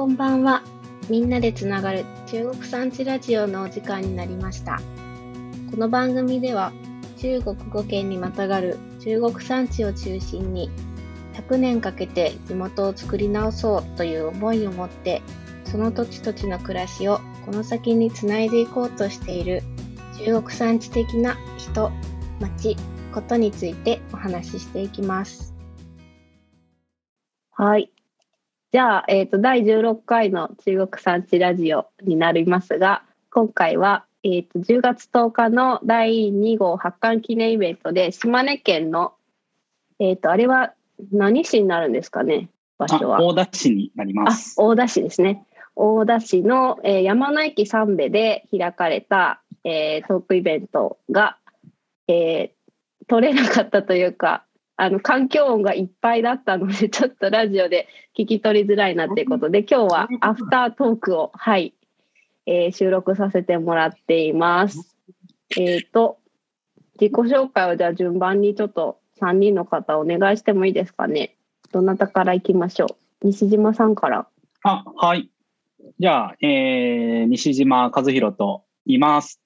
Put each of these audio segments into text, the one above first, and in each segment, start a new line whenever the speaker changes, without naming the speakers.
こんばんは。みんなでつながる中国産地ラジオのお時間になりました。この番組では中国語圏にまたがる中国産地を中心に100年かけて地元を作り直そうという思いを持ってその土地土地の暮らしをこの先につないでいこうとしている中国産地的な人、町、ことについてお話ししていきます。
はい。じゃあ、えっ、と、第16回の中国産地ラジオになりますが、今回は、えっ、と、10月10日の第2号発刊記念イベントで、島根県の、えっ、と、あれは何市になるんですかね、場所は。
あ大田市になりま
あ
す。
大田市ですね。大田市の、えー山の駅三部で開かれた、えートークイベントが、えー取れなかったというか、あの環境音がいっぱいだったので、ちょっとラジオで聞き取りづらいなということで、今日はアフタートークを、はい、えー収録させてもらっています。えっ、と、自己紹介をじゃあ順番にちょっと3人の方お願いしてもいいですかね。どなたから行きましょう？西島さんから。
あ、はい。じゃあ、えー、西島和弘と言います。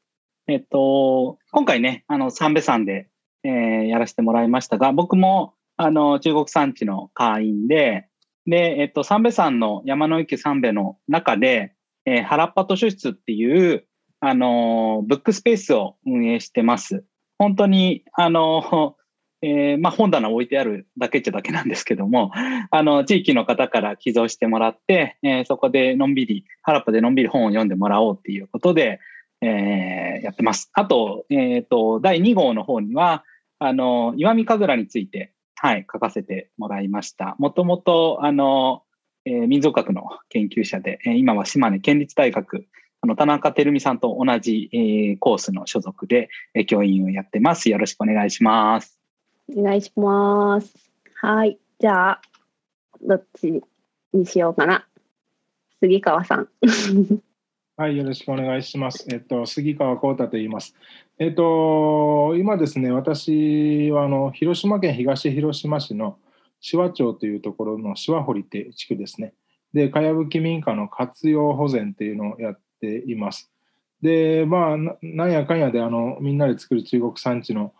えっと、今回ね、あの、三部さんで、えーやらせてもらいましたが、僕も、あの、中国産地の会員で、で、えっと、三部山の山の池三部の中で、えー原っぱ図書室っていう、あの、ブックスペースを運営してます。本当に、あの、えーまあ、本棚置いてあるだけっちゃだけなんですけども、あの、地域の方から寄贈してもらって、えーそこでのんびり、原っぱでのんびり本を読んでもらおうっていうことで、えーやってます。あと、えっ、と、第2号の方には、あの、岩見神楽について、はい、書かせてもらいました。もともと、あの、えー民族学の研究者で、えー今は島根県立大学、あの、田中照美さんと同じ、えーコースの所属で、えー教員をやってます。よろしくお願いします。
お願いします。はい。じゃあ、どっちにしようかな。杉川さん。
はい、よろしくお願いします。えっと、杉川幸太と言います。えっと、今ですね、私はあの広島県東広島市の紫波町というところの紫波堀って地区ですね。で、かやぶき民家の活用保全っていうのをやっています。で、まあ、なんやかんやであのみんなで作る中国産地の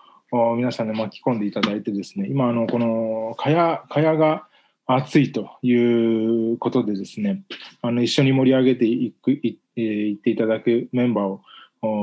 皆さんで巻き込んでいただいてですね、今、あのこのかやかやが熱いということでですね、あの一緒に盛り上げていくい、いっていただくメンバーを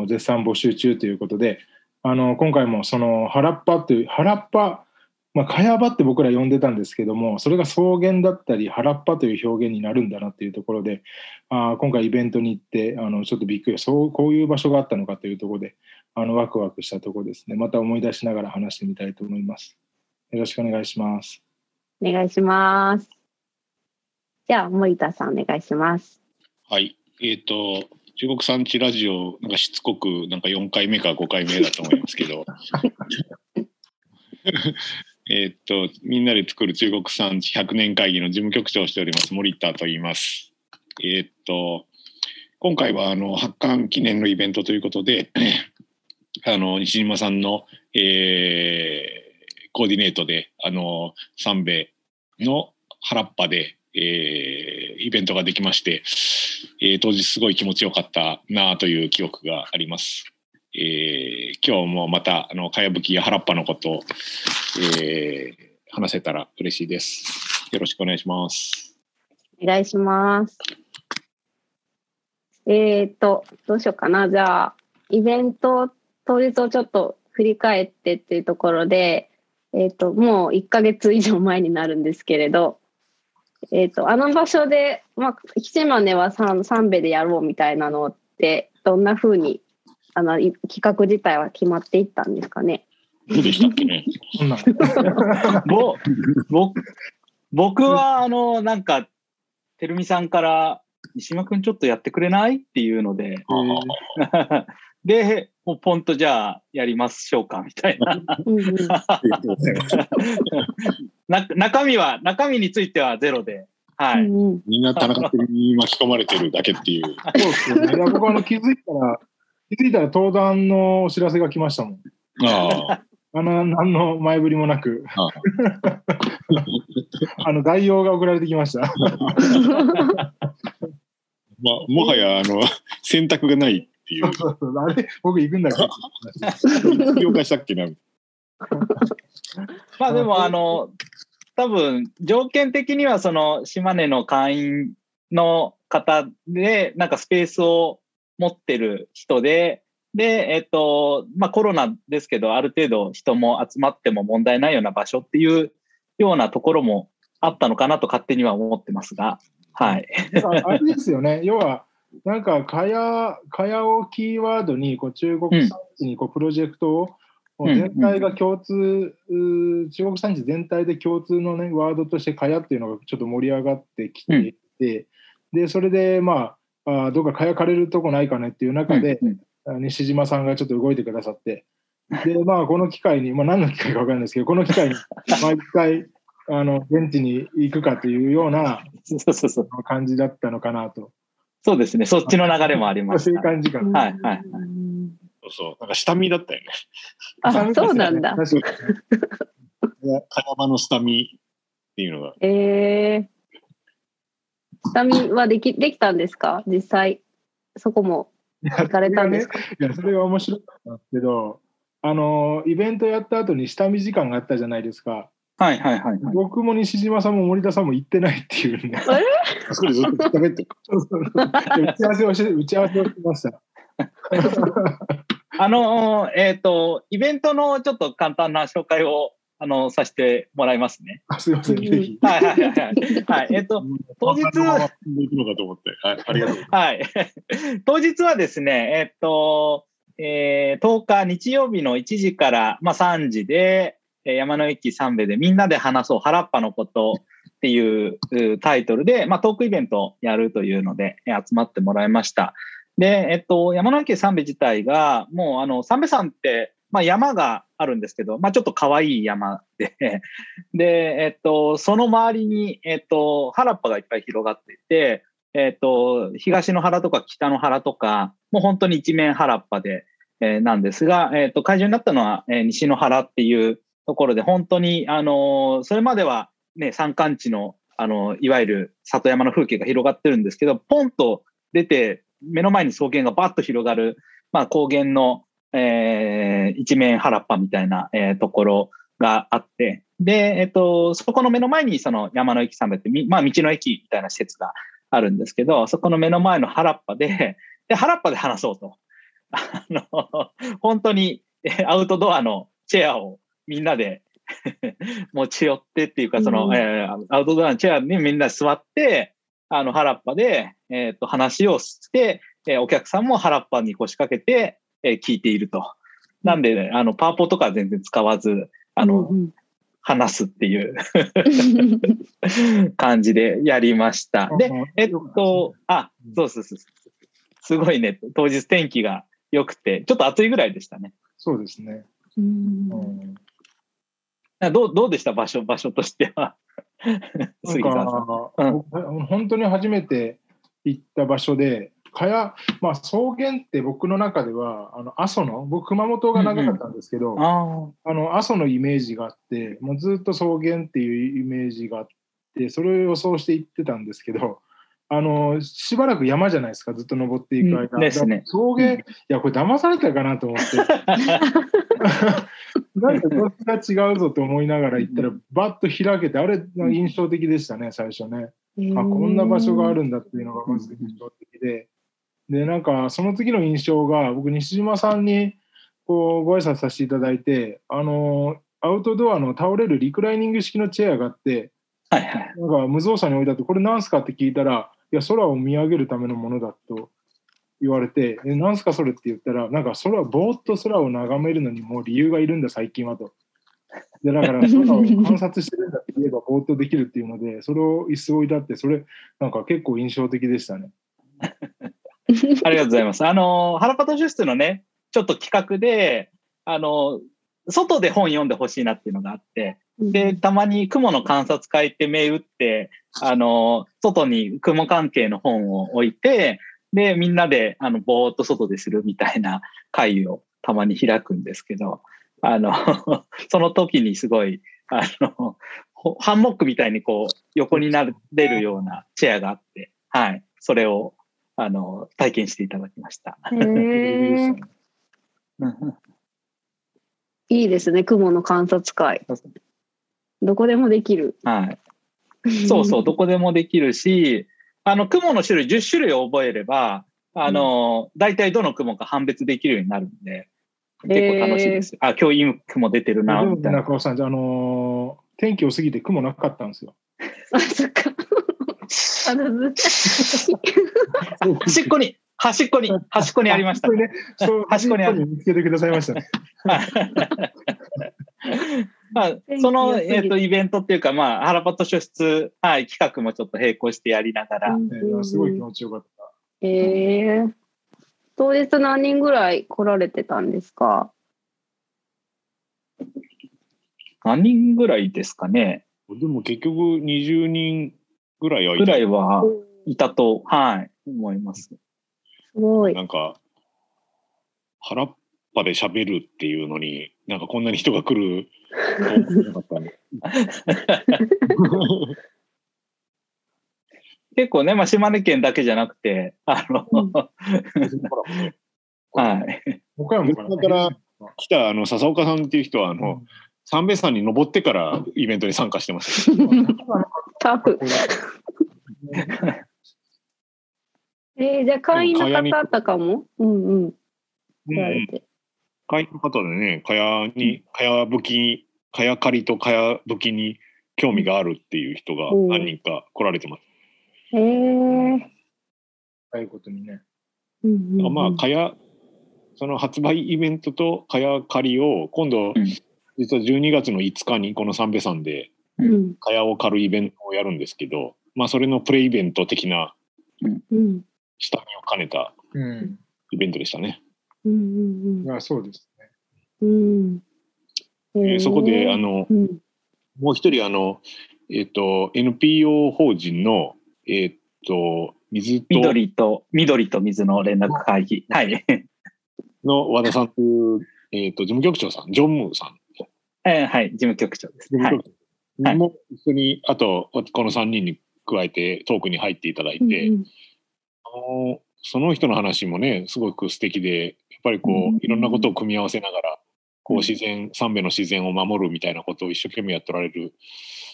絶賛募集中ということで、あの今回もその原っぱという原っぱ、まあ、かやばって僕ら呼んでたんですけども、それが草原だったり原っぱという表現になるんだなっていうところで、あー今回イベントに行ってあのちょっとびっくり、そうこういう場所があったのかというところで、あのワクワクしたところですね。また思い出しながら話してみたいと思います。よろしくお願いします。
お願いします。じゃあ、森田さんお願いします。
はい。えっ、と、中国産地ラジオ、なんかしつこく、なんか4回目か5回目だと思いますけど。えっと、みんなで作る中国産地100年会議の事務局長をしております、森田と言います。えっ、と、今回は、あの、発刊記念のイベントということで、あの、西島さんの、えーコーディネートで、あの、三兵衛の原っぱで、えーイベントができまして、えー当日すごい気持ちよかったなという記憶があります。えー今日もまたあのかやぶきや原っぱのことを、えー話せたら嬉しいです。よろしくお願いします。
お願いします。えっ、と、どうしようかな。じゃあ、イベント当日をちょっと振り返ってっていうところで、えっ、と、もう1ヶ月以上前になるんですけれど、えっ、と、あの場所で、まあ、島根は三三部でやろうみたいなのって、どんな風に、あの、い企画自体は決まっていったんですかね？
どうでしたっけね？
そんな
ぼ、僕、僕は、あの、なんか、てるみさんから、西島くんちょっとやってくれない？っていうので、で、もうポンとじゃあやりましょうか、みたいな。な中身は、中身についてはゼロで、はい。
うんうん
みんな田中君に巻き込まれてるだけっていう。
そうですよね。いや僕はあの気づいたら、気づいたら登壇のお知らせが来ましたもん。
ああ。
あの、何の前振りもなく、
あ
あ の、概要が送られてきました。
まあ、もはやあの選択がないっていう
そうそうあれ？僕行くんだっけ？
了解したっけな
まあでも、あの、多分、条件的には、その、島根の会員の方で、なんかスペースを持ってる人で、で、えっと、まあコロナですけど、ある程度人も集まっても問題ないような場所っていうようなところもあったのかなと勝手には思ってますが、はい。
あれですよね、要は、なんか、かや、かやをキーワードに、こう、中国産地に、こう、プロジェクトを、全体が共通、う中国産地全体で共通のね、ワードとして、かやっていうのがちょっと盛り上がってきていて、で、それで、まあ、あどっかかやかれるとこないかねっていう中で、
うんうん
西島さんがちょっと動いてくださって、で、まあ、この機会に、まあ、何の機会か分かんないですけど、この機会に、毎回、あの、現地に行くかというような。感じだったのかなと。
そうですね。そっちの流れもありまし
そういう
た。
感じかな。
はいはいはい
そうそうなんか下見だったよね
あ、そうなんだ。
確かに
茅場の下見っていうのが
えー。下見はでき、できたんですか？実際。そこも行かれたんですか？
いや、それが面白かったんですけど、あの、イベントやった後に下見時間があったじゃないですか。
はいはいはいはい。
僕も西島さんも森田さんも行ってないっていうね。
あそこでずっと喋ってる
そうそうそう打ち合わせをして、打ち合わせをしました。
あの、えっ、と、イベントのちょっと簡単な紹介を、あの、させてもらいますね。
あすいません、ぜひ。
はいはいはいはい。はい、えっ、と、当日。
はい、ありがとう。
はい。当日はですね、えっと、えー10日日曜日の1時から、まあ、3時で、えー山の駅三部でみんなで話そう原っぱのことっていううタイトルで、まあ、トークイベントをやるというので、えー集まってもらいました。で、えっと、山の駅三部自体が、もうあの、三部山って、まあ、山があるんですけど、まあ、ちょっと可愛い山で、で、えっと、その周りに、えっと、原っぱがいっぱい広がっていて、えっ、と、東の原とか北の原とか、もう本当に一面原っぱで、えーなんですが、えっ、と、会場になったのは、えー西の原っていうところで、本当に、あのーそれまではね、山間地の、あのいわゆる里山の風景が広がってるんですけど、ポンと出て、目の前に草原がバッと広がる、まあ、高原の、えー一面原っぱみたいな、えーところがあって、で、えっ、と、そこの目の前にその山の駅さんって、みまあ、道の駅みたいな施設があるんですけど、そこの目の前の原っぱで、で、原っぱで話そうと。あの、本当にえアウトドアのチェアをみんなで 持ち寄ってっていうか、その、
うん
えーアウトドアのチェアにみんなで座って、あの、原っぱで、えっ、と、話をして、えーお客さんも原っぱに腰掛けて、えー聞いていると。なんで、あの、パワポとかは全然使わず、あの、
うん
話すっていう 感じでやりました。で、えっと、あ、そうそうそうそう。すごいね、当日天気が良くて、ちょっと暑いぐらいでしたね。
そうですね。
うん
うん
どうどうでした？場所、場所としては。
なん。か、
うん。
僕本当に初めて行った場所で、かや、まあ、草原って僕の中では、あの阿蘇の、僕、熊本が長かったんですけど、
あ
あの阿蘇のイメージがあって、もうずっと草原っていうイメージがあって、それを予想して行ってたんですけど、あのしばらく山じゃないですか、ずっと登っていく間。
うんですね
いや、これ騙されたかなと思って。なんかこっちが違うぞと思いながら行ったら、バッと開けて、あれ、印象的でしたね、最初ね。あ、こんな場所があるんだっていうのがまず印象的で。で、なんか、その次の印象が、僕、西島さんに、こう、ご挨拶させていただいて、あの、アウトドアの倒れるリクライニング式のチェアがあって、
はいはい。
なんか無造作に置いてあって、これなんすかって聞いたら、いや、空を見上げるためのものだと言われて、え、なんすかそれって言ったら、なんか空、ぼーっと空を眺めるのにもう理由がいるんだ、最近はと。で、だから空を観察してるんだって言えばぼーっとできるっていうので、それを椅子置いてあって、それ、なんか結構印象的でしたね。
ありがとうございます。あの、原パトシュ室のね、ちょっと企画で、あの、外で本読んでほしいなっていうのがあって、で、たまに雲の観察会って銘打って、あの、外に雲関係の本を置いて、で、みんなで、あの、ぼーっと外でするみたいな会をたまに開くんですけど、あの、その時にすごい、あの、ほハンモックみたいにこう、横になれるようなチェアがあって、はい、それを、あの、体験していただきました。
いいですね、雲の観察会。どこでもできる。
はい。そうそう、どこでもできるし、あの、雲の種類、10種類を覚えれば、あの、大体どの雲か判別できるようになるんで、結構楽しいです。あ、今日いい雲出てるな、みたいな。
中尾さん、じゃあ、あのー天気良すぎて雲なかったんですよ。
あ、そっか。あの
端っこに、端っこに、端っこにありました端っこにある
見つけてくださいましたね。
まあ、その、えっ、と、イベントっていうか、まあ、原パット書室、はい、企画もちょっと並行してやりながら、
うん。
えーすごい気持ちよかった。
えー、当日何人ぐらい来られてたんですか？
何人ぐらいですかね。
でも結局20人ぐらいはい
ぐ
た
らいはいたと、はい、思います。
すごい。
なんか、原っぱで喋るっていうのに、なんかこんなに人が来ると思ってなかったね。
結構ね、まあ、島根県だけじゃなくて、あの、
うん
はい。
岡山から、
だから来たあの笹岡さんっていう人はあの、三瓶山に登ってからイベントに参加してます。
タフ。えー、じゃあ会員の方とかも？うんうん。
うん、
て。
会員の方でね、かやに、かやぶき、かや狩りとかやぶきに興味があるっていう人が
うん
何人か来られてます。
えー。
ああいうことにね。
うんうんうん
まあ、かや、その発売イベントとかや狩りを今度、
うん
実は12月の5日にこの三瓶山で
うん
かやを狩るイベントをやるんですけど、まあ、それのプレイベント的な
うん
下見を兼ねた
うん。
イベントでしたね。
うん
いや、そうですね。
うんうん。
えーそこであの
うん
もう一人あの、えっと NPO 法人の、えっと水と
緑と、緑と水の連絡会議。はい。
の和田さんという、えっと事務局長さんジョン・ムーさん
えーはい、事務局長です。
事務
はい。
も一緒に、あとこの3人に加えてトークに入っていただいて、
うん
あのその人の話もねすごく素敵でやっぱりこう、
うん。
いろんなことを組み合わせながらこう
うん。
自然三瓶の自然を守るみたいなことを一生懸命やっておられる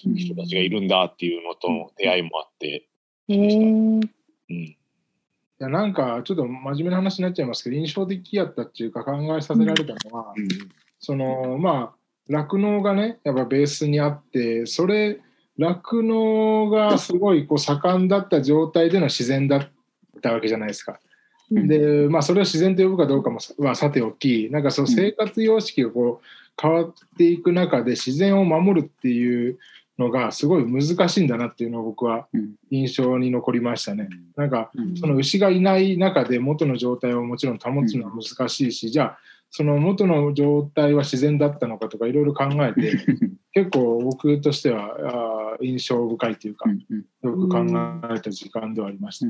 うん。
人たちがいるんだっていうのとの出会いもあって、
えー。
うん、
いや、なんか、ちょっと真面目な話になっちゃいますけど、印象的やったっていうか、考えさせられたのは、その、まあ、酪農がね、やっぱベースにあって、それ、酪農がすごいこう盛んだった状態での自然だったわけじゃないですか。
うん。
で、まあ、それを自然と呼ぶかどうかもさはさておき、なんかその生活様式がこう変わっていく中で自然を守るっていうのがすごい難しいんだなっていうのを僕は
うん。
印象に残りましたね。なんか
うん。
その牛がいない中で元の状態をもちろん保つのは難しいし、じゃあその元の状態は自然だったのかとかいろいろ考えて結構僕としては印象深いというかよく考えた時間ではありました。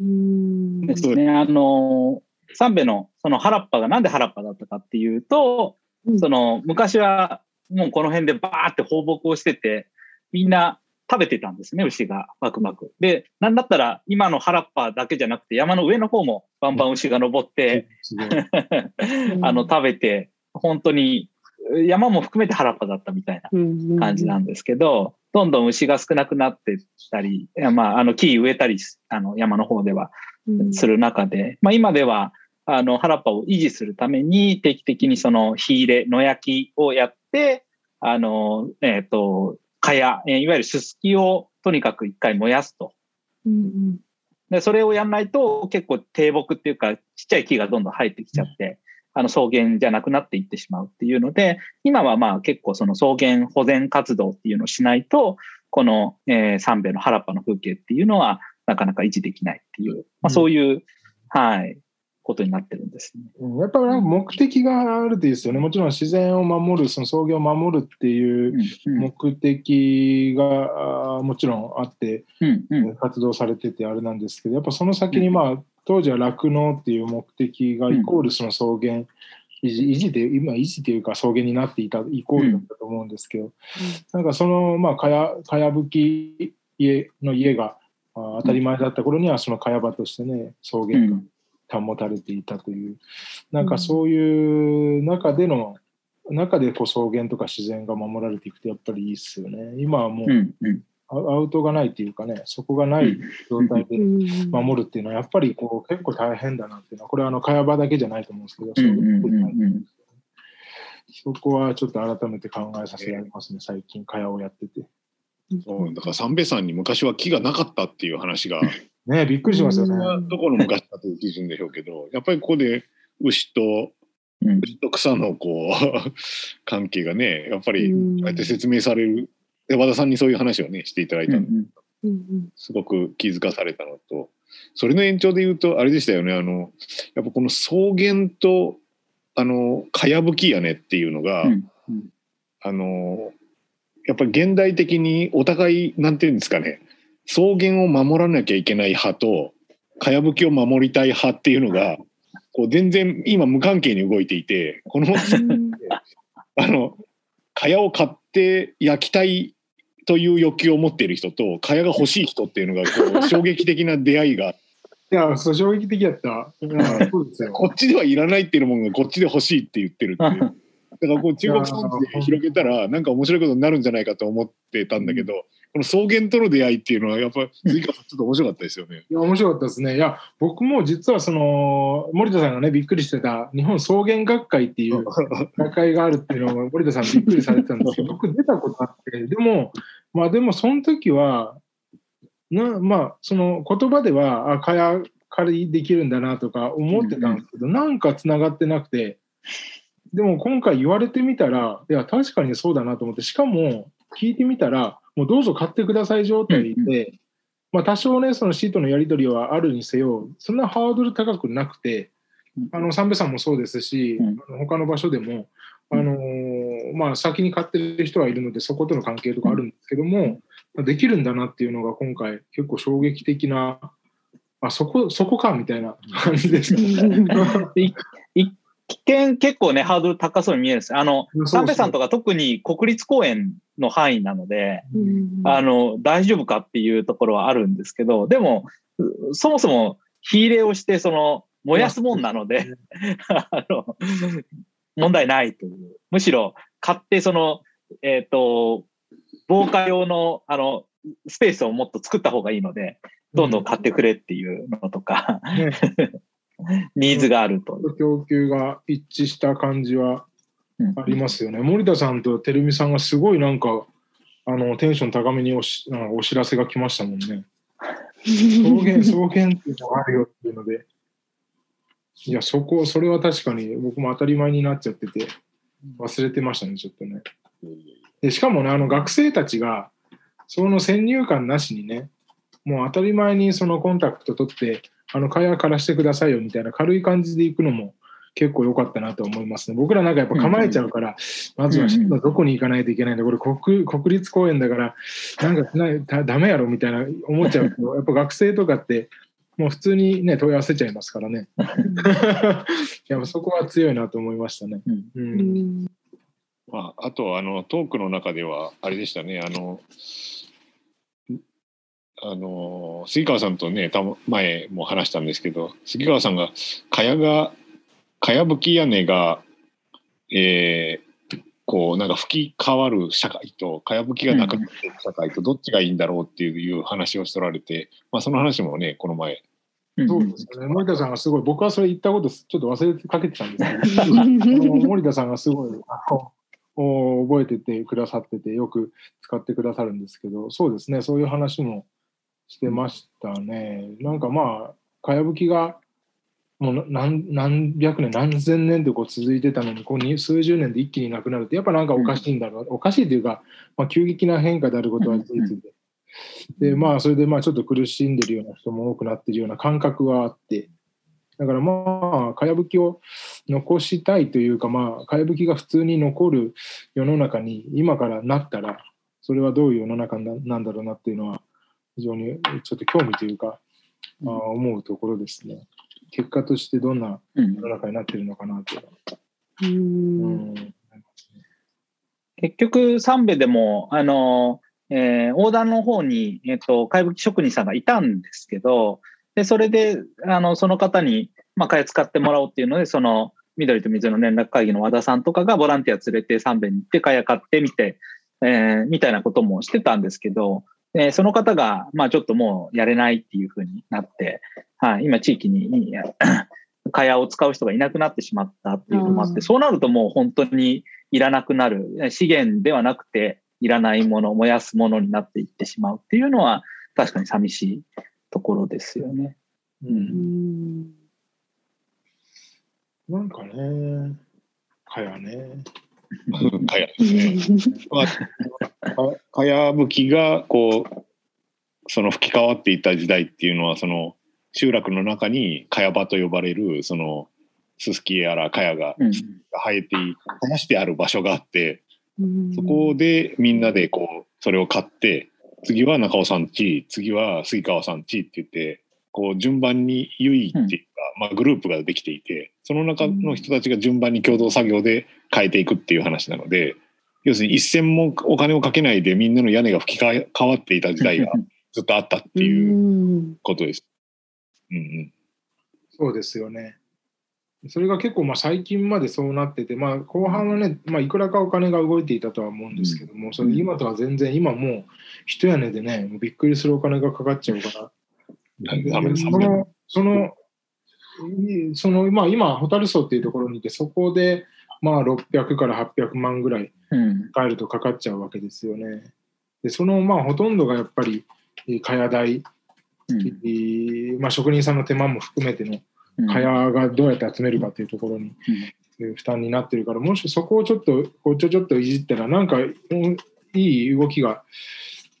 うん。
ですね。あの、三瓶のその原っぱがなんで原っぱだったかっていうと、
うん。
その昔はもうこの辺でバーって放牧をしてて、みんな食べてたんですね、牛が。バクバク。で、なんだったら今の原っぱだけじゃなくて山の上の方もバンバン牛が登って、
すごい
あの食べて、本当に山も含めて原っぱだったみたいな感じなんですけど、どんどん牛が少なくなってったり、まあ、あの木植えたりし、あの山の方ではする中で、まあ今では、あの原っぱを維持するために定期的にその火入れ、野焼きをやって、あの、えっ、と、蚊や、えーいわゆるすすきをとにかく一回燃やすと。
うん。
で、それをやんないと結構低木っていうかちっちゃい木がどんどん生えてきちゃって、あの草原じゃなくなっていってしまうっていうので、今はまあ結構その草原保全活動っていうのをしないと、この、えー三瓶の原っぱの風景っていうのはなかなか維持できないっていう、まあそういう、はい、ことになってるんですね。
うんやっぱり目的があるといいですよね。もちろん自然を守る、その草原を守るっていう
うん
目的があーもちろんあって
うんうん
活動されててあれなんですけど、やっぱその先にまあ当時は酪農っていう目的がイコールその草原維持維持で今維持というか草原になっていたイコールだったと思うんですけど、なんかそのまあかやかやぶき家の家があ当たり前だった頃にはその茅場としてね草
う
原が
ん
保たれていたという、なんかそういう中での中でこう草原とか自然が守られていくとやっぱりいいっすよね。今はもう
うんうん
アアウトがないっていうかねそこがない状態で
うん
守るっていうのはやっぱりこう結構大変だなっていうのはこれはあの茅場だけじゃないと思うんですけど、そこはちょっと改めて考えさせられますね、最近、茅をやってて。
そうだから三瓶山に昔は木がなかったっていう話が、
ねびっくりしますよね。
どこの昔かという基準でしょうけど、やっぱりここで牛と
うん
牛と草のこう 関係がね、やっぱり
うん
こうやって説明される。で和田さんにそういう話をねしていただいたんで、
うん
うん。
すごく気づかされたのと、それの延長で言うとあれでしたよね。あのやっぱこの草原とあのかやぶき屋根っていうのが、
うん
あのやっぱり現代的にお互いなんていうんですかね。草原を守らなきゃいけない派とかやぶきを守りたい派っていうのがこう全然今無関係に動いていてこのあのかやを買って焼きたいという欲求を持っている人とかやが欲しい人っていうのがこう衝撃的な出会いが
いや、そう衝撃的だった。そうですよ。
こっちではいらないっていうものがこっちで欲しいって言ってるっていう。だからこう中国産地で広げたらなんか面白いことになるんじゃないかと思ってたんだけど、この草原との出会いっていうのはやっぱ杉川さんちょっと面白かったですよね。
いや面白かったですね。いや、僕も実はその、森田さんがね、びっくりしてた、日本草原学会っていう 学会があるっていうのを森田さんびっくりされてたんですけど、僕出たことあって、でも、まあでもその時は、なまあ、その言葉では、あ、かや借りできるんだなとか思ってたんですけど、なんかつながってなくて、でも今回言われてみたら、いや、確かにそうだなと思って、しかも聞いてみたら、もうどうぞ買ってください状態で、まあ多少ね、そのシートのやり取りはあるにせよ、そんなハードル高くなくて、あの、三瓶さんもそうですし、
うん。
あの他の場所でも、あのーまあ先に買ってる人はいるので、そことの関係とかあるんですけども、できるんだなっていうのが今回結構衝撃的な、あ、そこ、そこかみたいな感じでした。
い一見結構ね、ハードル高そうに見えるんですよ。あの、三瓶山とか特に国立公園の範囲なので、あの、大丈夫かっていうところはあるんですけど、でも、うそもそも火入れをして、その、燃やすもんなので、あの、問題ないという。むしろ、買って、その、えっ、と、防火用の、あの、スペースをもっと作った方がいいので、どんどん買ってくれっていうのとか、ニーズがあると。
供給が一致した感じは
うん
ありますよね。森田さんと照美さんがすごいなんか、あの、テンション高めにおしなんかお知らせが来ましたもんね。草原、草原っていうのがあるよっていうので。いや、そこ、それは確かに僕も当たり前になっちゃってて、忘れてましたね、ちょっとね。でしかもね、あの学生たちが、その先入観なしにね、もう当たり前にそのコンタクト取って、あの、会話からしてくださいよみたいな軽い感じで行くのも結構良かったなと思いますね。僕らなんかやっぱ構えちゃうから、まずはどこに行かないといけないんだ、これ国国立公園だから、なんかしないだダメやろみたいな思っちゃうけど、やっぱ学生とかって、もう普通にね、問い合わせちゃいますからね。やっぱそこは強いなと思いましたね。
うん
うん
まあ、あとあのトークの中ではあれでしたねあのあの杉川さんとねたま前も話したんですけど杉川さんがかやがかやぶき屋根がえーこうなんか吹き変わる社会とかやぶきがなくなっていく社会とどっちがいいんだろうっていう話をしておられて、まあ、その話もねこの前
そうですね。森田さんがすごい、僕はそれ言ったことちょっと忘れかけてたんですけど、森田さんがすごいあのお覚えててくださってて、よく使ってくださるんですけど、そうですね、そういう話もしてましたね。なんかまあ、かやぶきがもう何何百年、何千年でこう続いてたのに、こうに数十年で一気になくなるって、やっぱなんかおかしいんだろう、おかしいというか、まあ、急激な変化であることは事実で。でまあそれでまあちょっと苦しんでるような人も多くなってるような感覚はあってだからまあかやぶきを残したいというかまあかやぶきが普通に残る世の中に今からなったらそれはどういう世の中ななんだろうなっていうのは非常にちょっと興味というか、あ思うところですね結果としてどんな
うん。
世の中になってるのかなというん。ん。
結局、三部でも、あの、えー、横断の方に、えっ、と、貝吹き職人さんがいたんですけど、で、それで、あの、その方に、まあ、貝使ってもらおうっていうので、その、緑と水の連絡会議の和田さんとかがボランティア連れて三遍に行って蚊帳買ってみて、えー、みたいなこともしてたんですけど、えー、その方が、まあちょっともうやれないっていうふうになって、はい、今地域に蚊帳を使う人がいなくなってしまったっていうのもあって、そうなるともう本当にいらなくなる、資源ではなくて、いらないもの、燃やすものになっていってしまうっていうのは、確かに寂しいところですよね。うん。
なんかね、かやね。
かや。ですね。かやぶきが、こう、その吹き替わっていた時代っていうのは、その、集落の中にかや場と呼ばれる、その、ススキやらかやが生えてい、生やしてある場所があって、そこでみんなでこう、それを買って、次は中尾さんち、次は杉川さんちって言って、こう順番にゆいっていうか、まあグループができていて、その中の人たちが順番に共同作業で変えていくっていう話なので、要するに一銭もお金をかけないでみんなの屋根が吹き替わっていた時代がずっとあったっていうことです。うんうん、
そうですよね。それが結構まあ最近までそうなってて、まあ、後半はね、まあ、いくらかお金が動いていたとは思うんですけども、それ今とは全然、今もう一屋根でね、びっくりするお金がかかっちゃうから、その、その、そのまあ、今、ホタルソっていうところにいて、そこで、まあ、600から800万ぐらい帰るとかかっちゃうわけですよね。でそのまあほとんどがやっぱり、かや代、うん、まあ、職人さんの手間も含めての蚊帳がどうやって集めるかっていうところに、負担になってるからもしそこをちょっとこうちょちょっといじったらなんかいい動きが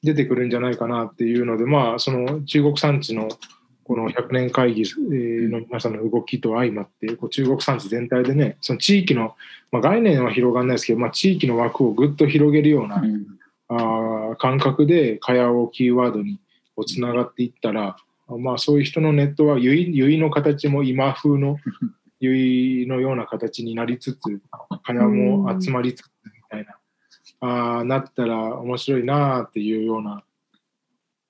出てくるんじゃないかなっていうのでまあその中国産地のこの100年会議の皆さんの動きと相まってこう中国産地全体でねその地域の、まあ、概念は広がらないですけど、まあ、地域の枠をぐっと広げるような、うん、あ感覚で蚊帳をキーワードにつながっていったらまあ、そういう人のネットは結の形も今風の 結のような形になりつつ金も集まりつつみたいなあなったら面白いなっていうような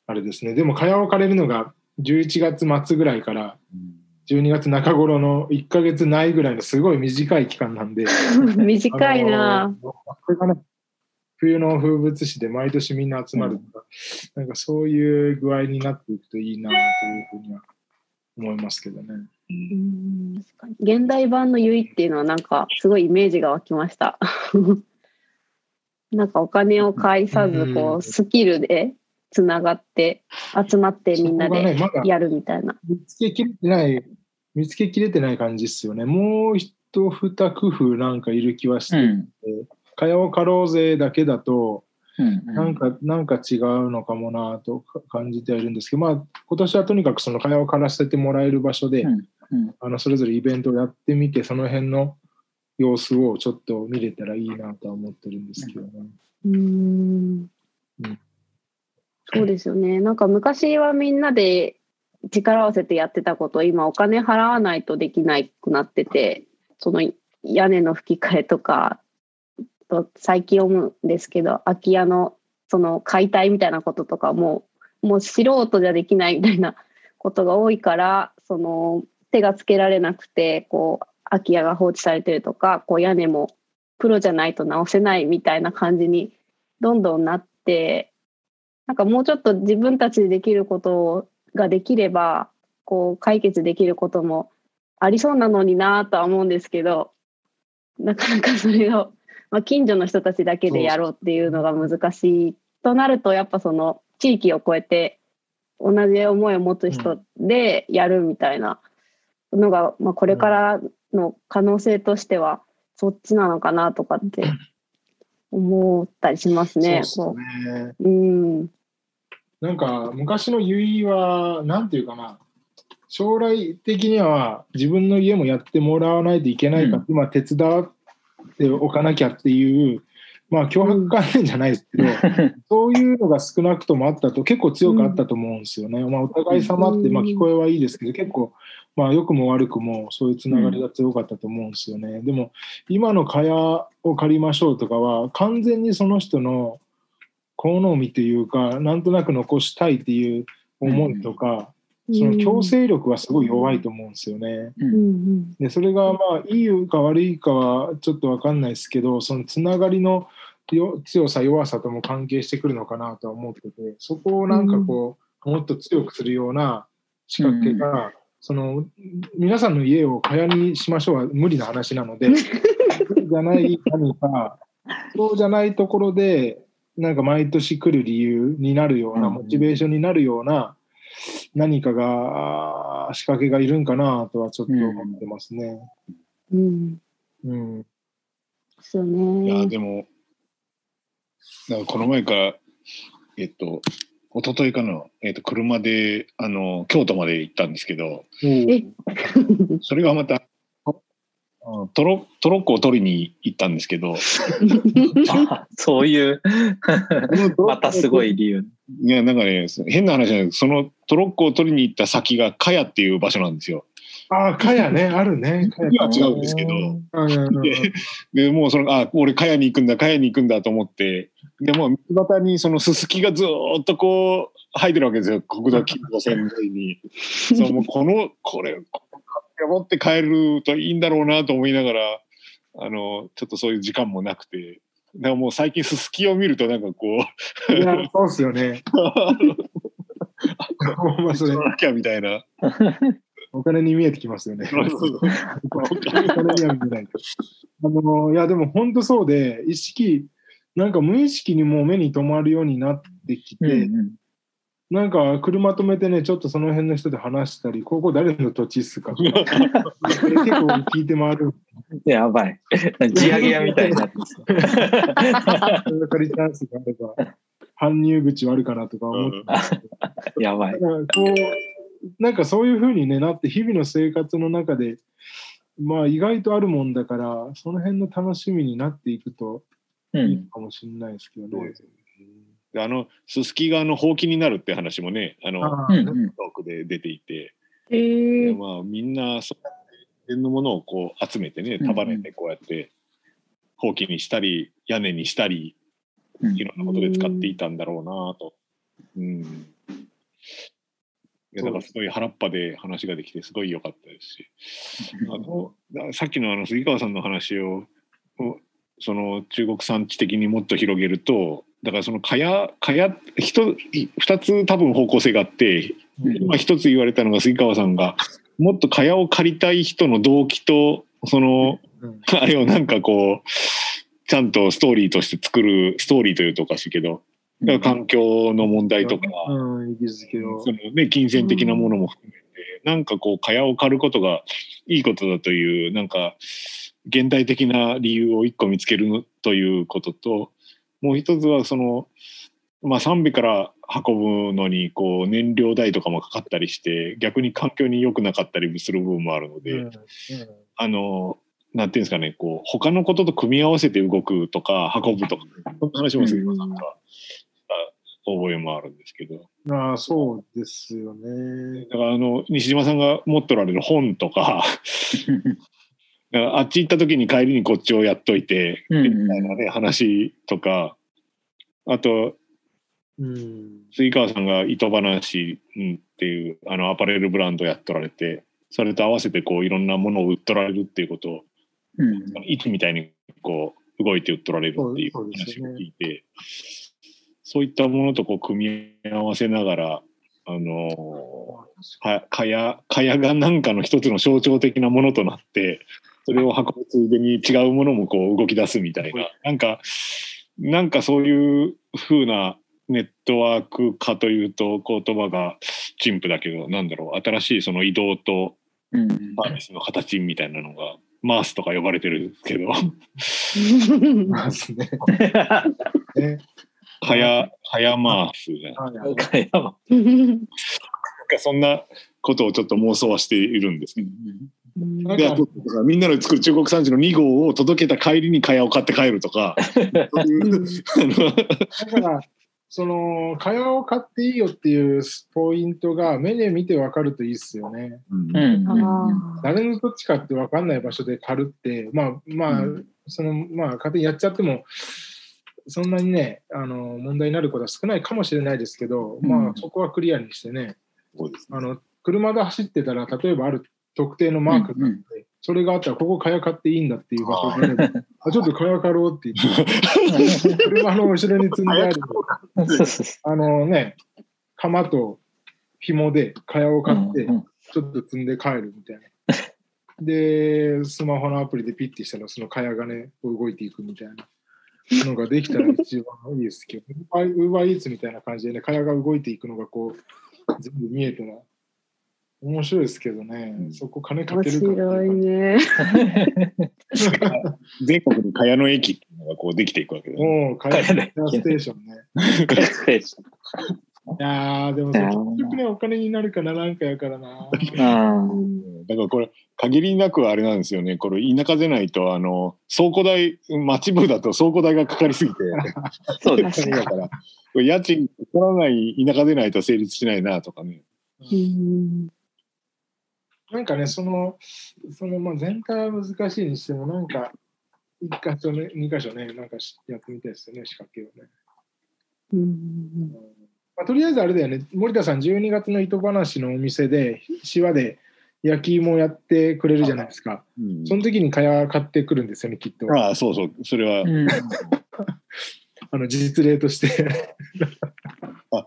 あれですね。でも蚊帳を借りるのが11月末ぐらいから12月中頃の1か月ないぐらいのすごい短い期間なんで。
短いな。
冬の風物詩で毎年みんな集まるとか、うん、なんかそういう具合になっていくといいなというふうには思いますけどね。
うん。現代版の結っていうのはなんかすごいイメージが湧きました。なんかお金を介さずこうスキルでつながって集まってみんなでやるみたいな。ね
ま、見つけきれてない見つけきれてない感じですよね。もう一二工夫なんかいる気はして、うん、かよかろうぜだけだと、なんか、なんか違うのかもなと感じてはいるんですけど、まあ、今年はとにかくその会話をからせてもらえる場所で、あのそれぞれイベントをやってみて、その辺の様子をちょっと見れたらいいなとは思ってるんですけどね。うん。
そうですよね。なんか昔はみんなで力を合わせてやってたこと今お金払わないとできなくなってて、その屋根の吹き替えとかと最近思うんですけど空き家のその解体みたいなこととかももう素人じゃできないみたいなことが多いからその手がつけられなくてこう空き家が放置されてるとかこう屋根もプロじゃないと直せないみたいな感じにどんどんなってなんかもうちょっと自分たちでできることができればこう解決できることもありそうなのになとは思うんですけどなかなかそれをまあ、近所の人たちだけでやろうっていうのが難しいとなるとやっぱその地域を超えて同じ思いを持つ人でやるみたいなのが、まあ、これからの可能性としてはそっちなのかなとかって思ったりしますね。
そうね。うん、なんか昔の結は何て言うかな将来的には自分の家もやってもらわないといけないか、うん、手伝っておかなきゃっていう、まあ、脅迫観念じゃないですけど、そういうのが少なくともあったと、結構強くあったと思うんですよね。まあ、お互い様って、まあ、聞こえはいいですけど、結構、まあ、良くも悪くもそういうつながりが強かったと思うんですよね。でも、今の蚊帳を借りましょうとかは、完全にその人の好みというか、なんとなく残したいっていう思いとか、その強制力はすごい弱いと思うんですよね。
うん。うん
でそれがまあいいか悪いかはちょっと分かんないですけどそのつながりのよ強さ弱さとも関係してくるのかなとは思っててそこをなんかこう、もっと強くするような仕掛けが、その皆さんの家を蚊帳にしましょうは無理な話なので じゃない何かそうじゃないところでなんか毎年来る理由になるような、
うん
モチベーションになるような何かが仕掛けがいるんかなとはちょっと思ってますね。
うん
うん。
そう
いや
ね。
でもなんかこの前からえっと一昨日かな、えっと、車であの京都まで行ったんですけど
え？
それがまたうんトロトロッコを取りに行ったんですけど。
あ そういう、またすごい理由。
いやなんかね変な話じゃないそのトロッコを取りに行った先が茅っていう場所なんですよ。
ああ、かやね、あるね。か
いや違うんですけど。で でもうそのあ俺茅に行くんだ茅に行くんだと思って。でもう道端にそのすすきがずーっとこう生えてるわけですよ。国道9号線沿いに。そうもうこのこれ持って帰るといいんだろうなと思いながらあのちょっとそういう時間もなくてだからもう最近すすきを見るとなんかこう
いや、そうっすよね。ほんまそれ
なきゃみたいな。
お金に見えてきますよね。
そうそうそ。
あの、いや、でも本当そうで、意識、なんか無意識にもう目に留まるようになってきて、なんか車止めてね、ちょっとその辺の人で話したり、ここ誰の土地っすかとか、結構聞いて回る。
やばい。地上げ屋みたいになってます。
分かりチャンスがあれば、搬入口はあるかなとか思ってますけど
やばい
こう、なんかそういうふうに、ね、なって、日々の生活の中で、まあ意外とあるもんだから、その辺の楽しみになっていくといい
うん。
かもしれないですけどね
そうで。あのすすきがあのほうきになるって話もねあのトークで出ていて、
えー、
まあみんなそうやってのものをこう集めてね束ねてこうやってほうきにしたり屋根にしたり
うん
いろんなことで使っていたんだろうなと。うん。いやだからすごい原っぱで話ができてすごい良かったですし、あのださっきのあの杉川さんの話ををその中国産地的にもっと広げるとだからそのかやかや一2つ多分方向性があって
うん。
今一つ言われたのが杉川さんがもっとかやを借りたい人の動機とその
うん。
あれをなんかこうちゃんとストーリーとして作るストーリーというとおかしいけど環境の問題とか、
うん、
そ。のね、金銭的なものも含めて、なんかこう、蚊帳を狩ることがいいことだという、なんか、現代的な理由を一個見つけるということと、もう一つは、その、まあ、賛美から運ぶのに、こう、燃料代とかもかかったりして、逆に環境に良くなかったりする部分もあるので、
うんうん
あの、なんていうんですかね、こう、他のことと組み合わせて動くとか、運ぶとか、そんな話も杉川さんがした覚えもあるんですけど。
ああ、そうですよね。
だからあの西島さんが持っておられる本とか あっち行った時に帰りにこっちをやっといて、
うんうん。
みたいなね話とか。あと
うん。
杉川さんが糸話うんっていうあのアパレルブランドやっとられてそれと合わせてこういろんなものを売っとられるっていうことを
うん。
市みたいにこう動いて売っとられるっていう話を聞いてそういったものとこう組み合わせながらあのかかやかやが何かの一つの象徴的なものとなってそれを運ぶついでに違うものもこう動き出すみたいな。なんかなんかそういう風なネットワーク化というと言葉が陳腐だけどなんだろう。新しいその移動と
うん。
サービスの形みたいなのがマースとか呼ばれてるんですけど。
まずね。ね。
かやかやマースじゃないそんなことをちょっと妄想はしているんですけどであとみんなの作る中国産地の2号を届けた帰りに蚊帳を買って帰るとか。
だから、その、蚊帳を買っていいよっていうポイントが目で見て分かるといいっすよね。
うん。うん。
あ
誰のどっちかって分かんない場所で狩るって、まあまあ、その、まあ、勝手にやっちゃっても、そんなにね、あの問題になることは少ないかもしれないですけど、
うん。
まあそこはクリアにしてね、
ね。
あの車で走ってたら、例えばある特定のマークがあって、それがあったら、ここかやかっていいんだっていう場所があちょっとかやかろうって言って、車の後ろに積んである、あのね、釜と紐でかやを買って、
うんうん
ちょっと積んで帰るみたいな。で、スマホのアプリでピッてしたら、そのかやがね、動いていくみたいな。のができたら一番いいですけど、ウーバーイーツみたいな感じでね、かやが動いていくのがこう、全部見えたら、面白いですけどね、
うん
そこ金か
面
けるか
白いね。
全国に茅野駅っていうのがこうできていくわけだね。
もう、かや
かやね
ステーションね。
ステーシ
いやー、でも結局ね、お金になるかな、なんかやからな。
だからこれ限りなくあれなんですよねこれ田舎でないとあの倉庫代町部だと倉庫代がかかりすぎて
そうですね。
だからこれ家賃かからない田舎でないと成立しないなとかね
うん
なんかね、その、そのまあ全体は難しいにしても、なんか、一箇所ね、二箇所ね、なんかしやってみたいですよね、仕掛けをね。
うん
まあ、とりあえずあれだよね、森田さん、12月の糸話のお店で、シワで焼き芋やってくれるじゃないですか。
うん
その時に蚊帳買ってくるんですよね、きっと。
ああそうそうそれは、
うん
あの実例として。
あ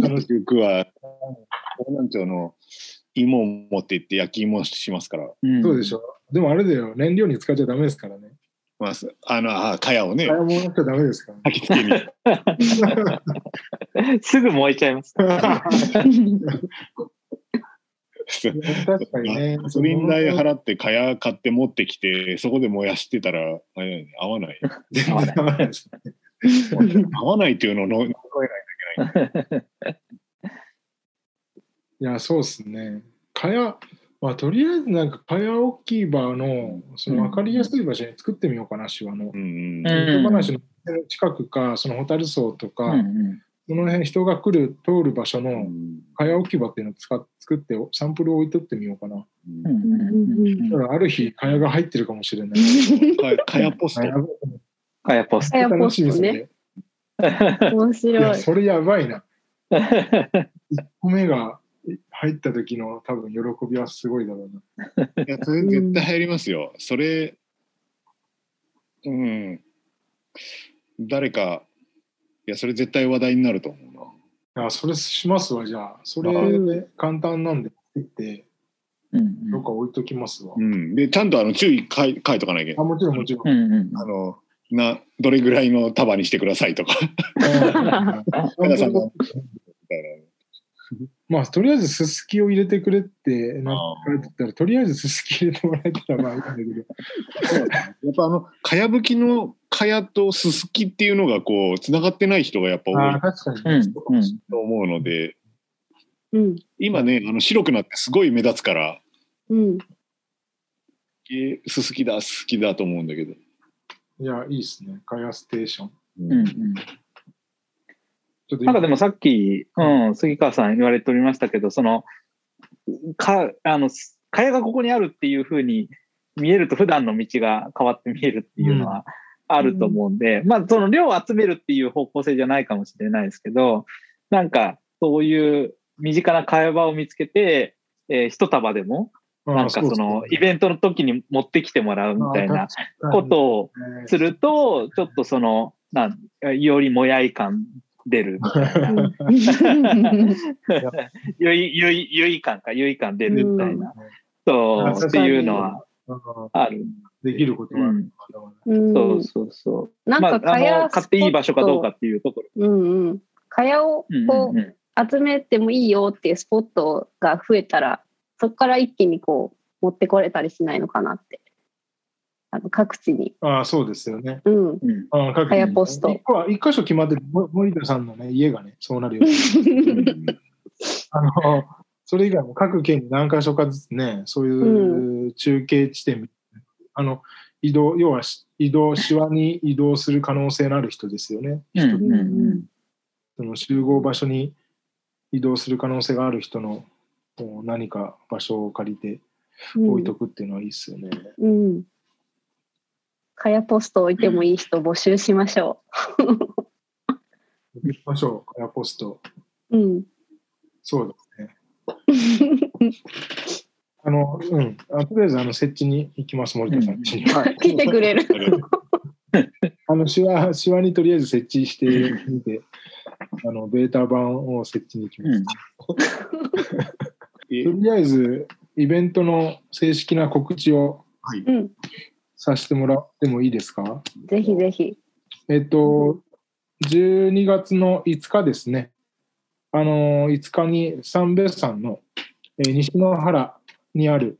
楽しく南町の芋を持って行って焼き芋しますから、
うん
そうでしょ。でもあれだよ、燃料に使っちゃダメですからね。
まあ、すあのあ茅をね
蚊帳もやっちゃダメですから、ね。
焚き付けに
すぐ燃えちゃいます。
確かにね。
ガソリン代払って茅買って持ってきてそこで燃やしてたらあれ合わない
全然ダメですね。
合わないっていうのを乗り越えない
い や、そうですね。かや、まあ、とりあえずなんか、かや置き場の、その分かりやすい場所に作ってみようかな、手話の。
うん
話の近くか、そのホタル荘とか、
うん
その辺人が来る、通る場所
う
の
ん
かや置き場っていうのを使っ作って、サンプルを置いとってみようかな。
うんうん
だからある日、かやが入ってるかもしれない。
かかやポスト
かや
ポスト。
かやポ
楽しみ
スト
ですね
ね。。面
い
白い。
や、それやばいな。1個目が入った時の多分喜びはすごいだろうな。
いやそれ絶対入りますよ。それうん。誰かいやそれ絶対話題になると思うな。
あそれしますわ、じゃあ。それで簡単なんで作って、
うん
どっか置いときますわ。
うん、でちゃんとあの注意書い書いとかなきゃいけない。
あもちろんもちろん。
うんうん。
あのなどれぐらいの束にしてくださいとか。皆さんが みたい
まあ、とりあえずすすきを入れてくれってな
あー
書いてたら、とりあえずすすき入れてもらえたらまあいいんだけど。
なやっぱあのかやぶきのかやとすすきっていうのがこうつながってない人がやっぱ多い
確かにね。
うんうん
と思うので
うん。
今ねあの白くなってすごい目立つから
うん。
えすすきだすすきだと思うんだけど、
いや、いいですね。カヤステーション。
うんうんなんかでもさっき、うん、杉川さん言われておりましたけど、その、か、あの、かやがここにあるっていうふうに見えると普段の道が変わって見えるっていうのはあると思うんで、まあその量を集めるっていう方向性じゃないかもしれないですけど、なんかそういう身近な会話を見つけて、えー一束でも、なんかそのイベントの時に持ってきてもらうみたいなことをすると、ちょっとその、なんよりもやい感出るみたいな。ゆい、ゆい、ゆい感か、ゆい感出るみたいな。そう、っていうのはある。
できることはある
うん
そうそうそう。
なんか、
まあ、あ
かや
の、買っていい場所かどうかっていうところ。
うんうん。かやを
うん
こ
う
集めてもいいよっていうスポットが増えたら、そこから一気にこう持ってこれたりしないのかなって。あの各地に。
ああ、そうですよね。
うん。
うん
ああ各
かやポスト
一個は一箇所決まって森田さんのね、家がね、そうなるよ。あの、それ以外も各県に何箇所かずつね、そういう中継地点、あの、移動、要はし移動、シワに移動する可能性のある人ですよね。
うんうんうん
その集合場所に移動する可能性がある人のこう何か場所を借りて置いとくっていうのはいいですよね。
うん。かやポスト置いてもいい人募集しましょ
行きましょう、カヤポスト。
う。うん。
そうですね。あの、うん。あとりあえず、あの、設置に行きます、森田さん家に。
はい。
来てくれる。
あの、シワ、シワにとりあえず設置してみて、あの、ベータ版を設置に行きます。
うん
え
とりあえず、イベントの正式な告知を
はい。
うん。
させてもらってもいいですか？
ぜひぜひ。
えっと、12月の5日ですね。あの、5日に三瓶山の、えー西野原にある、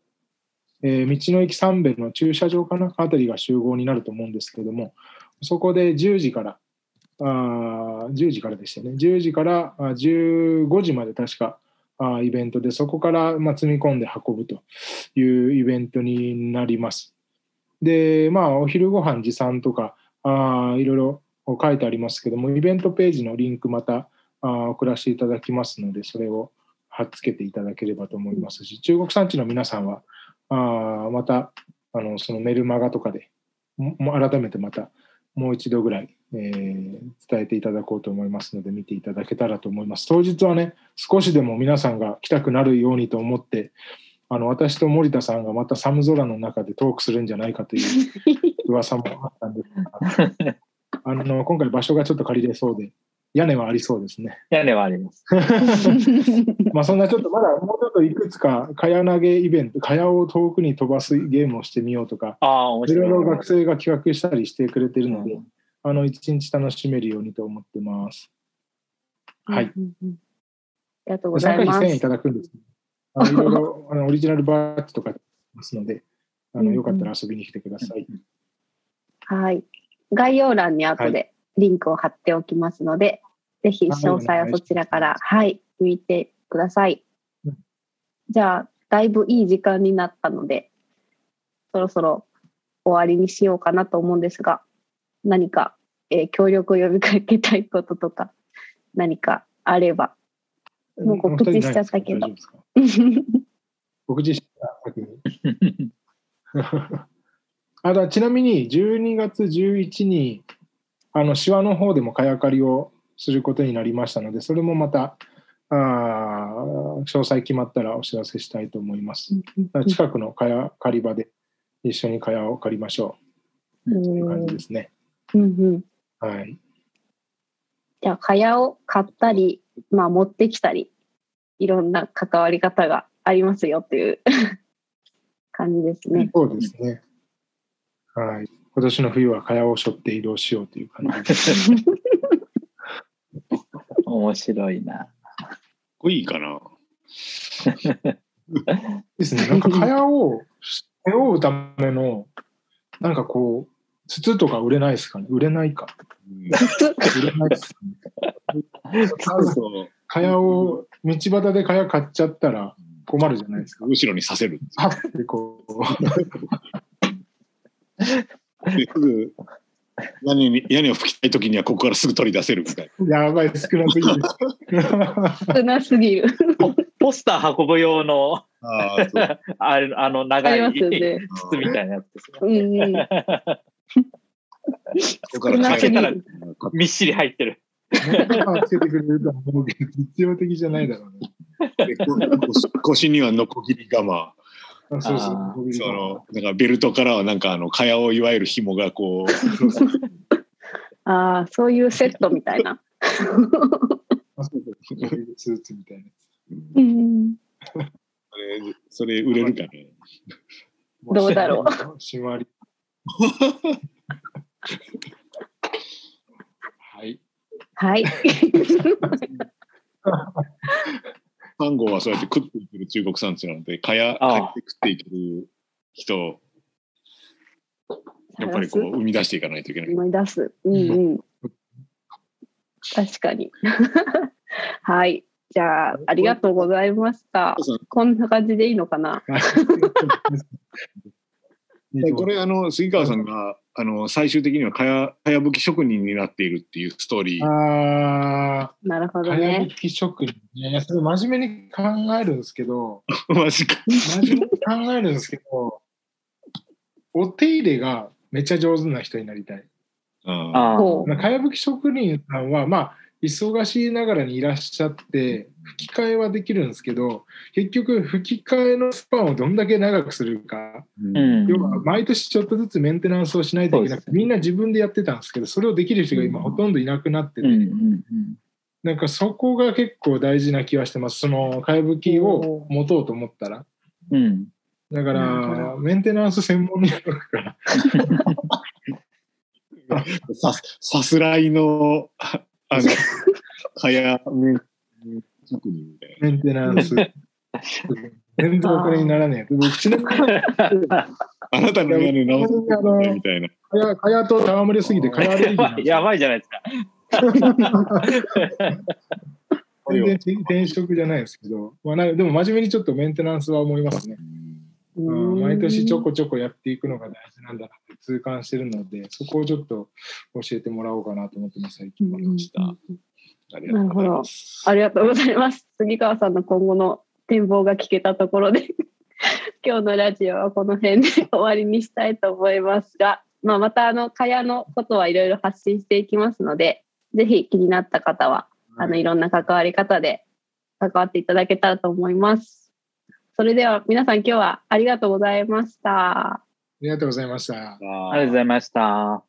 えー道の駅三瓶の駐車場かな？あたりが集合になると思うんですけれども、そこで10時から、あー10時からでしたよね。10時からあ15時まで確かあーイベントで、そこから、まあ、積み込んで運ぶというイベントになります。で、まあ、お昼ご飯持参とか、あいろいろ書いてありますけども、イベントページのリンクまたあ送らせていただきますので、それを貼っつけていただければと思いますし、中国産地の皆さんは、あまたあのそのメルマガとかでも改めてまたもう一度ぐらい、えー伝えていただこうと思いますので、見ていただけたらと思います。当日はね、少しでも皆さんが来たくなるようにと思って、あの私と森田さんがまた寒空の中でトークするんじゃないかという 噂もあったんですが、あの今回場所がちょっと借りれそうで、屋根はありそうですね。
屋根はあります。
まあそんなちょっとまだもうちょっといくつか、かや投げイベント、かやを遠くに飛ばすゲームをしてみようとか、
ああ、面白い。
いろいろ学生が企画したりしてくれてるので、あの一日楽しめるようにと思ってます。はい。
うんうんうん。ありがとうござ
参加費1000
います
円い。ただくんですけど。あのいろいろあのオリジナルバッジとかますので、あのよかったら遊びに来てください。
はい。概要欄に後
は
でリンクを貼っておきますので、ぜひ詳細はそちらから、はい、見てください
うん。
じゃあ、だいぶいい時間になったので、そろそろ終わりにしようかなと思うんですが、何か、えー協力を呼びかけたいこととか、何かあれば。もう告知しちゃったけど
告知した先に。あだちなみに12月11にあのシワの方でもかやかりをすることになりましたのでそれもまたあー詳細決まったらお知らせしたいと思います。近くのかや借り場で一緒にかやを借りましょうという感じですね。
うんうん
はい。
じゃあ、蚊帳を買ったり、まあ、持ってきたり、いろんな関わり方がありますよっていう 感じですね。
そうですね。はい。今年の冬はかやを背負って移動しようという感じです。
面白いな。
いいかな。
ですね。なんか、かやを背負うための、なんかこう、筒とか売れないですかね？売れないか。
うん
売れないですね。
そうそう
かやを、道端でかや買っちゃったら困るじゃないですか。
後ろにさせる。
はってこ
ですぐ屋根に屋根を拭きたいときにはここからすぐ取り出せるみたいな。
う、やばい、少なすぎる。
少なすぎる。
ポポスター運ぶ用の、
ああ、
れあの、
あ
長い
りますよね。
筒みたいなやつです
う
ね。
から
たら
る。
みっしり入ってる。
つけてくれるとは思うけど、実用的じゃないだろうね。
腰腰にはノコギリ釜。
あそうそう
あー
そのなんかベルトからはなんかあの蚊帳をいわゆる紐がこう
ああ、そういうセットみたいな。
あそうそうスーツみたいな。
うん。
それそれ売れるかね。
どうだろ
う。しまり。
はい。
はい。
サンゴはそうやって食っていける中国産地なので、蚊帳
ああ
買って食っていける人、やっぱりこう生み出していかないといけない。
思い出す。うんうん。確かに。はい。じゃあ、ありがとうございました。こんな感じでいいのかな？
で これあの杉川さんがあの最終的にはかやかやぶき職人になっているっていうストーリー。
あ
なるほ
あ、
ど
かやぶ
ね。
き職人ね。それ真面目に考えるんですけど、
マジか。
真面目に考えるんですけど、お手入れがめっちゃ上手な人になりたい。
あ
あ
かやぶき職人さんは、まあ、忙しいながらにいらっしゃって、吹き替えはできるんですけど、結局、吹き替えのスパンをどんだけ長くするか、
うん。
要は毎年ちょっとずつメンテナンスをしないといけなくて、みんな自分でやってたんですけど、それをできる人が今ほとんどいなくなってて。なんかそこが結構大事な気はしてます。その、かやぶきを持とうと思ったら。
うん。
だから、メンテナンス専門になるから。
ささすらいの、ああの、かやめ職人みたい
メンテナンス。全然お金にならねえ。僕ちなみに、
な。あなたの屋根直すみたいな。
かや、かやと戯れすぎて、かやアレ
やばいじゃないですか。
全然転職じゃないですけど、まあ、なでも真面目にちょっとメンテナンスは思いますね。うん毎年ちょこちょこやっていくのが大事なんだなって痛感してるので、そこをちょっと教えてもらおうかなと思ってます、最近は。
ましたありがとうございます。
ありがとうございます。杉 川さんの今後の展望が聞けたところで、今日のラジオはこの辺で終わりにしたいと思いますが、まあ、またあの、かやのことはいろいろ発信していきますので、ぜひ気になった方は、あの、いろんな関わり方で関わっていただけたらと思います。それでは皆さん今日はありがとうございました。
ありがとうございました。
ありがとうございました。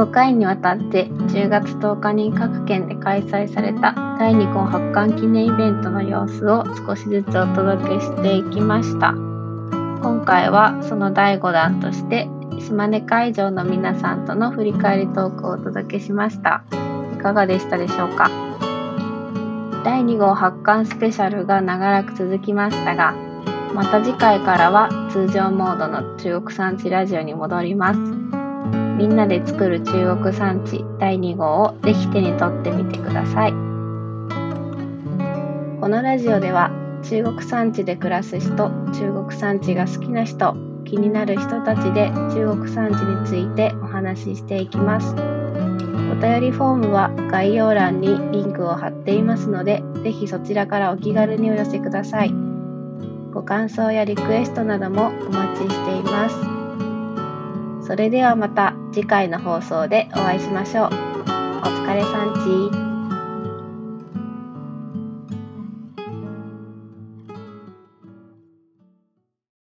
5回にわたって10月10日に各県で開催された第2号発刊記念イベントの様子を少しずつお届けしていきました今回はその第5弾として島根会場の皆さんとの振り返りトークをお届けしました。いかがでしたでしょうか？第2号発刊スペシャルが長らく続きましたがまた次回からは通常モードの中国産地ラジオに戻ります。みんなで作る中国産地第2号をぜひ手に取ってみてください。このラジオでは中国産地で暮らす人、中国産地が好きな人、気になる人たちで中国産地についてお話ししていきます。お便りフォームは概要欄にリンクを貼っていますので、ぜひそちらからお気軽にお寄せください。ご感想やリクエストなどもお待ちしています。それではまた次回の放送でお会いしましょう。お疲れさんち。